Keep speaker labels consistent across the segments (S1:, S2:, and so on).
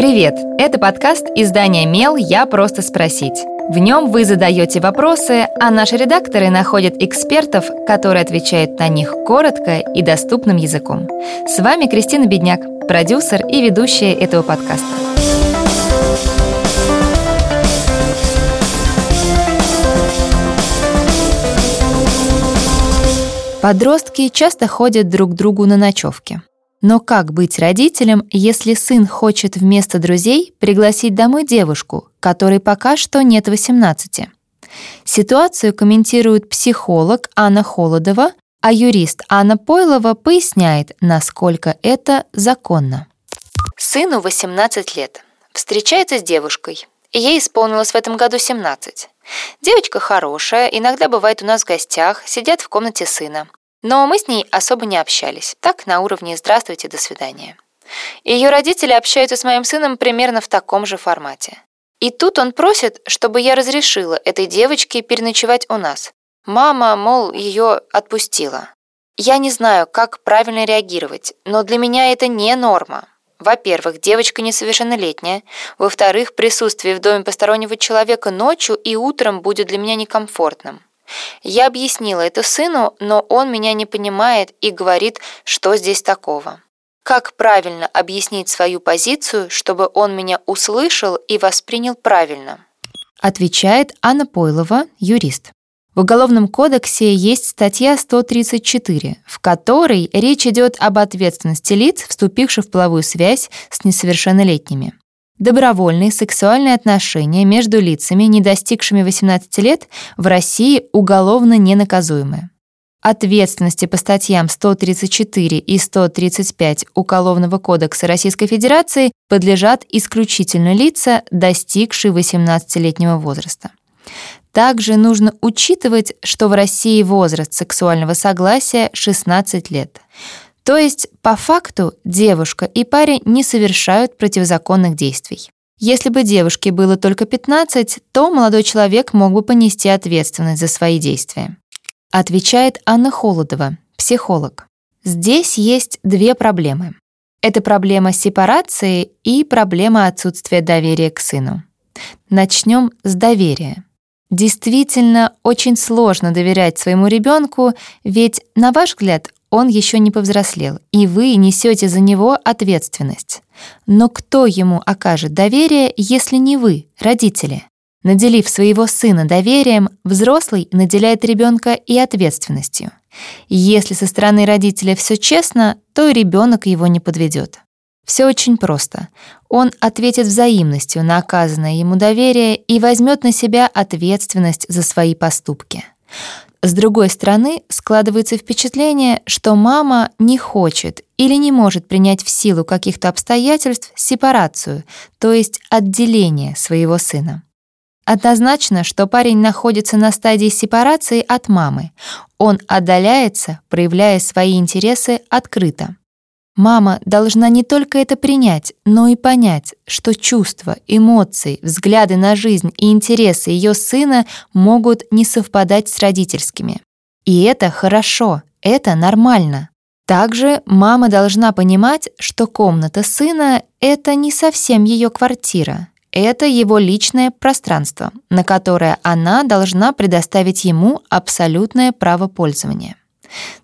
S1: Привет! Это подкаст издания «Мел. Я просто спросить». В нем вы задаете вопросы, а наши редакторы находят экспертов, которые отвечают на них коротко и доступным языком. С вами Кристина Бедняк, продюсер и ведущая этого подкаста. Подростки часто ходят друг к другу на ночевки. Но как быть родителем, если сын хочет вместо друзей пригласить домой девушку, которой пока что нет 18? Ситуацию комментирует психолог Анна Холодова, а юрист Анна Пойлова поясняет, насколько это законно.
S2: Сыну 18 лет. Встречается с девушкой. Ей исполнилось в этом году 17. Девочка хорошая, иногда бывает у нас в гостях, сидят в комнате сына. Но мы с ней особо не общались. Так, на уровне «здравствуйте, до свидания». Ее родители общаются с моим сыном примерно в таком же формате. И тут он просит, чтобы я разрешила этой девочке переночевать у нас. Мама, мол, ее отпустила. Я не знаю, как правильно реагировать, но для меня это не норма. Во-первых, девочка несовершеннолетняя. Во-вторых, присутствие в доме постороннего человека ночью и утром будет для меня некомфортным. Я объяснила это сыну, но он меня не понимает и говорит, что здесь такого. Как правильно объяснить свою позицию, чтобы он меня услышал и воспринял правильно?
S1: Отвечает Анна Пойлова, юрист. В Уголовном кодексе есть статья 134, в которой речь идет об ответственности лиц, вступивших в половую связь с несовершеннолетними. Добровольные сексуальные отношения между лицами, не достигшими 18 лет, в России уголовно ненаказуемы. Ответственности по статьям 134 и 135 Уголовного кодекса Российской Федерации подлежат исключительно лица, достигшие 18-летнего возраста. Также нужно учитывать, что в России возраст сексуального согласия 16 лет. То есть, по факту, девушка и парень не совершают противозаконных действий. Если бы девушке было только 15, то молодой человек мог бы понести ответственность за свои действия. Отвечает Анна Холодова, психолог. Здесь есть две проблемы. Это проблема сепарации и проблема отсутствия доверия к сыну. Начнем с доверия. Действительно, очень сложно доверять своему ребенку, ведь, на ваш взгляд, он еще не повзрослел, и вы несете за него ответственность. Но кто ему окажет доверие, если не вы, родители? Наделив своего сына доверием, взрослый наделяет ребенка и ответственностью. Если со стороны родителя все честно, то и ребенок его не подведет. Все очень просто. Он ответит взаимностью на оказанное ему доверие и возьмет на себя ответственность за свои поступки. С другой стороны, складывается впечатление, что мама не хочет или не может принять в силу каких-то обстоятельств сепарацию, то есть отделение своего сына. Однозначно, что парень находится на стадии сепарации от мамы. Он отдаляется, проявляя свои интересы открыто. Мама должна не только это принять, но и понять, что чувства, эмоции, взгляды на жизнь и интересы ее сына могут не совпадать с родительскими. И это хорошо, это нормально. Также мама должна понимать, что комната сына — это не совсем ее квартира. Это его личное пространство, на которое она должна предоставить ему абсолютное право пользования.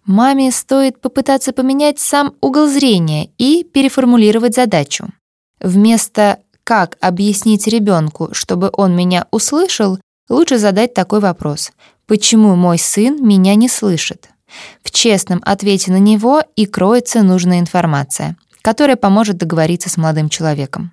S1: Маме стоит попытаться поменять сам угол зрения и переформулировать задачу. Вместо «как объяснить ребенку, чтобы он меня услышал», лучше задать такой вопрос «почему мой сын меня не слышит?». В честном ответе на него и кроется нужная информация, которая поможет договориться с молодым человеком.